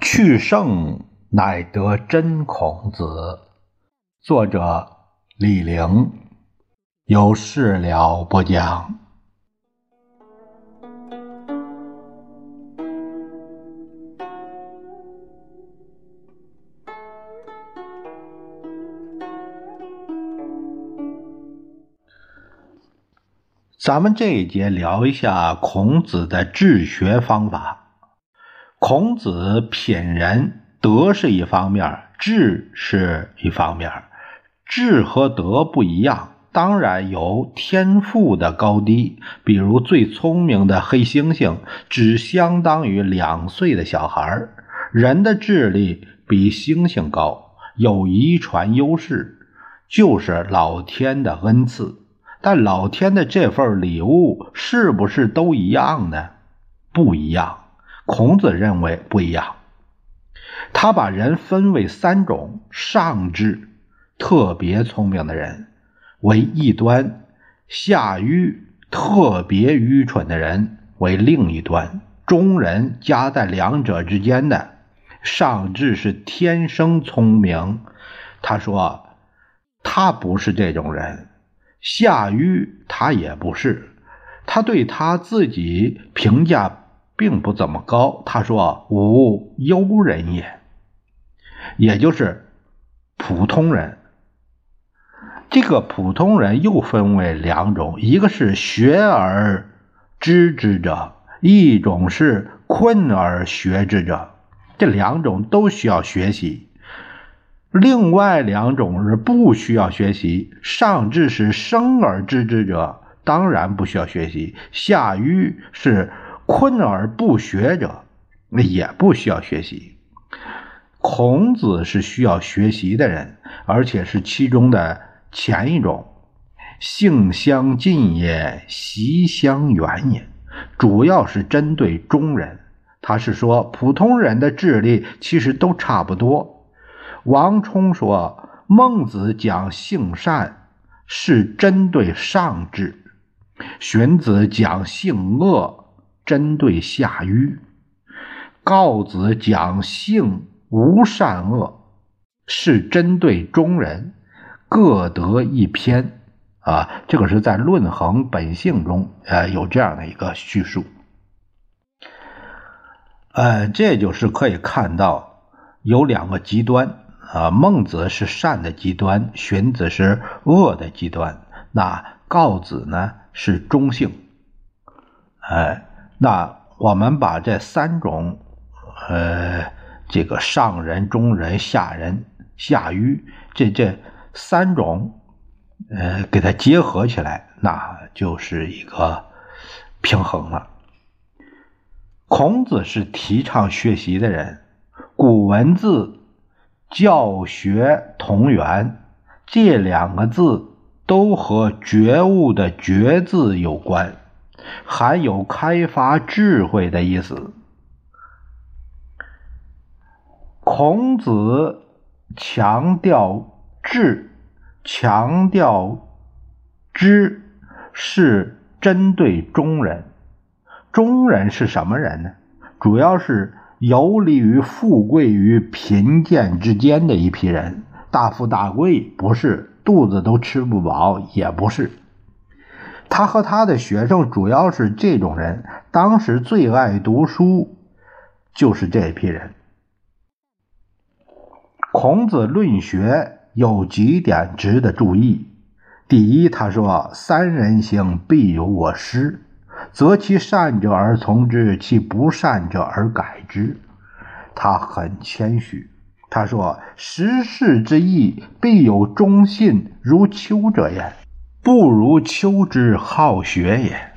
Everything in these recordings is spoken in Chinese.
去圣乃得真孔子。作者李陵。有事了不讲。咱们这一节聊一下孔子的治学方法。孔子品人，德是一方面，智是一方面。智和德不一样，当然有天赋的高低。比如最聪明的黑猩猩，只相当于两岁的小孩人的智力比猩猩高，有遗传优势，就是老天的恩赐。但老天的这份礼物是不是都一样呢？不一样。孔子认为不一样，他把人分为三种：上智，特别聪明的人为一端；下愚，特别愚蠢的人为另一端；中人夹在两者之间的。上智是天生聪明，他说他不是这种人；夏禹他也不是，他对他自己评价。并不怎么高。他说：“吾幽人也，也就是普通人。这个普通人又分为两种，一个是学而知之者，一种是困而学之者。这两种都需要学习。另外两种是不需要学习。上智是生而知之者，当然不需要学习。下愚是。”困而不学者，那也不需要学习。孔子是需要学习的人，而且是其中的前一种。性相近也，习相远也，主要是针对中人。他是说，普通人的智力其实都差不多。王充说，孟子讲性善是针对上智，荀子讲性恶。针对下愚，告子讲性无善恶，是针对中人，各得一篇啊。这个是在《论衡本性》中，呃，有这样的一个叙述。呃，这就是可以看到有两个极端啊。孟子是善的极端，荀子是恶的极端，那告子呢是中性，哎。那我们把这三种，呃，这个上人、中人、下人、下愚，这这三种，呃，给它结合起来，那就是一个平衡了。孔子是提倡学习的人，古文字“教学同源”这两个字都和觉悟的“觉”字有关。含有开发智慧的意思。孔子强调智，强调知，是针对中人。中人是什么人呢？主要是游离于富贵与贫贱之间的一批人。大富大贵不是，肚子都吃不饱也不是。他和他的学生主要是这种人，当时最爱读书就是这批人。孔子论学有几点值得注意：第一，他说“三人行，必有我师，择其善者而从之，其不善者而改之。”他很谦虚，他说：“时事之义，必有忠信如丘者焉。”不如丘之好学也，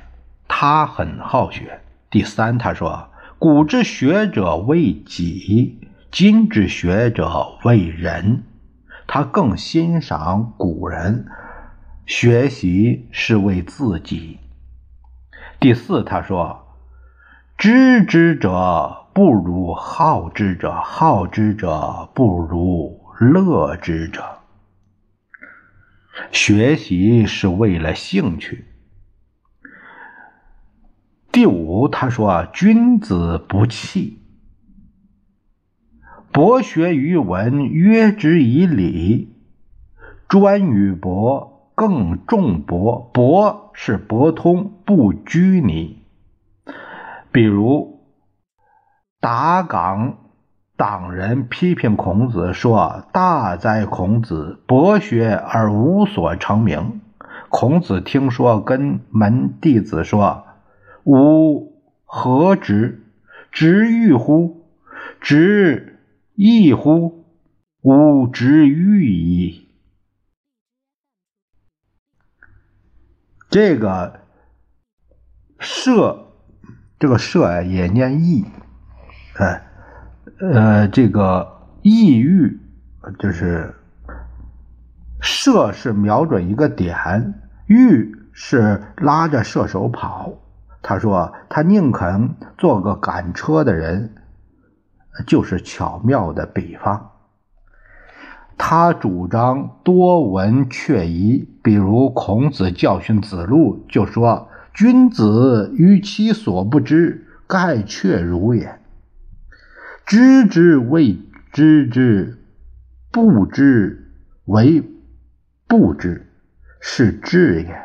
他很好学。第三，他说：“古之学者为己，今之学者为人。”他更欣赏古人，学习是为自己。第四，他说：“知之者不如好之者，好之者不如乐之者。”学习是为了兴趣。第五，他说：“君子不器。博学于文，约之以礼；专于博，更重博。博是博通，不拘泥。比如达岗党人批评孔子说：‘大哉孔子，博学而无所成名。’孔子听说，跟门弟子说。”吾何直？直欲乎？直亦乎？吾直欲矣。这个射，这个射也念意，哎，呃，这个意欲就是射是瞄准一个点，欲是拉着射手跑。他说：“他宁肯做个赶车的人，就是巧妙的比方。他主张多闻却疑，比如孔子教训子路，就说：‘君子于其所不知，盖却如也。知之谓知之，不知为不知，是知也。’”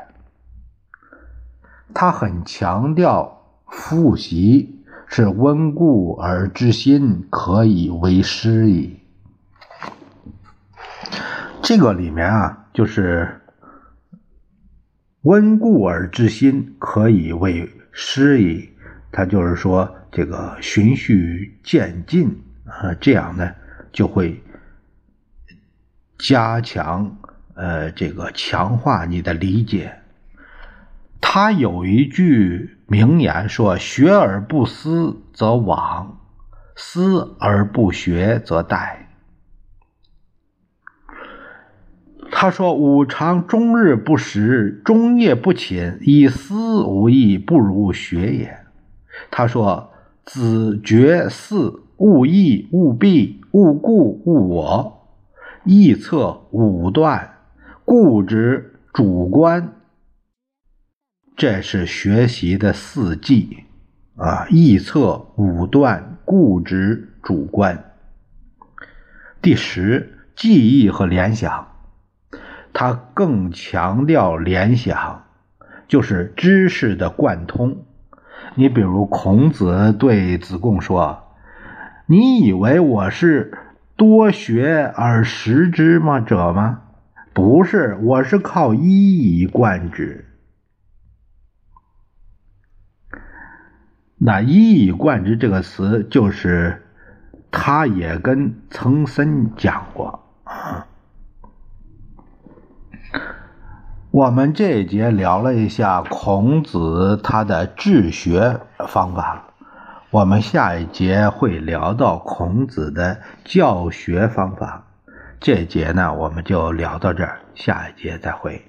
他很强调复习是温故而知新，可以为师矣。这个里面啊，就是温故而知新，可以为师矣。他就是说，这个循序渐进啊，这样呢就会加强呃这个强化你的理解。他有一句名言说：“学而不思则罔，思而不学则殆。”他说：“吾尝终日不食，终夜不寝，以思无益，不如学也。”他说：“子绝四，勿义，勿弊，勿故，勿我，臆测武断，固执主观。”这是学习的四忌啊：臆测、武断、固执、主观。第十，记忆和联想，他更强调联想，就是知识的贯通。你比如孔子对子贡说：“你以为我是多学而识之吗？者吗？不是，我是靠一以贯之。”那一以贯之这个词，就是他也跟曾参讲过啊。我们这一节聊了一下孔子他的治学方法，我们下一节会聊到孔子的教学方法。这节呢，我们就聊到这儿，下一节再会。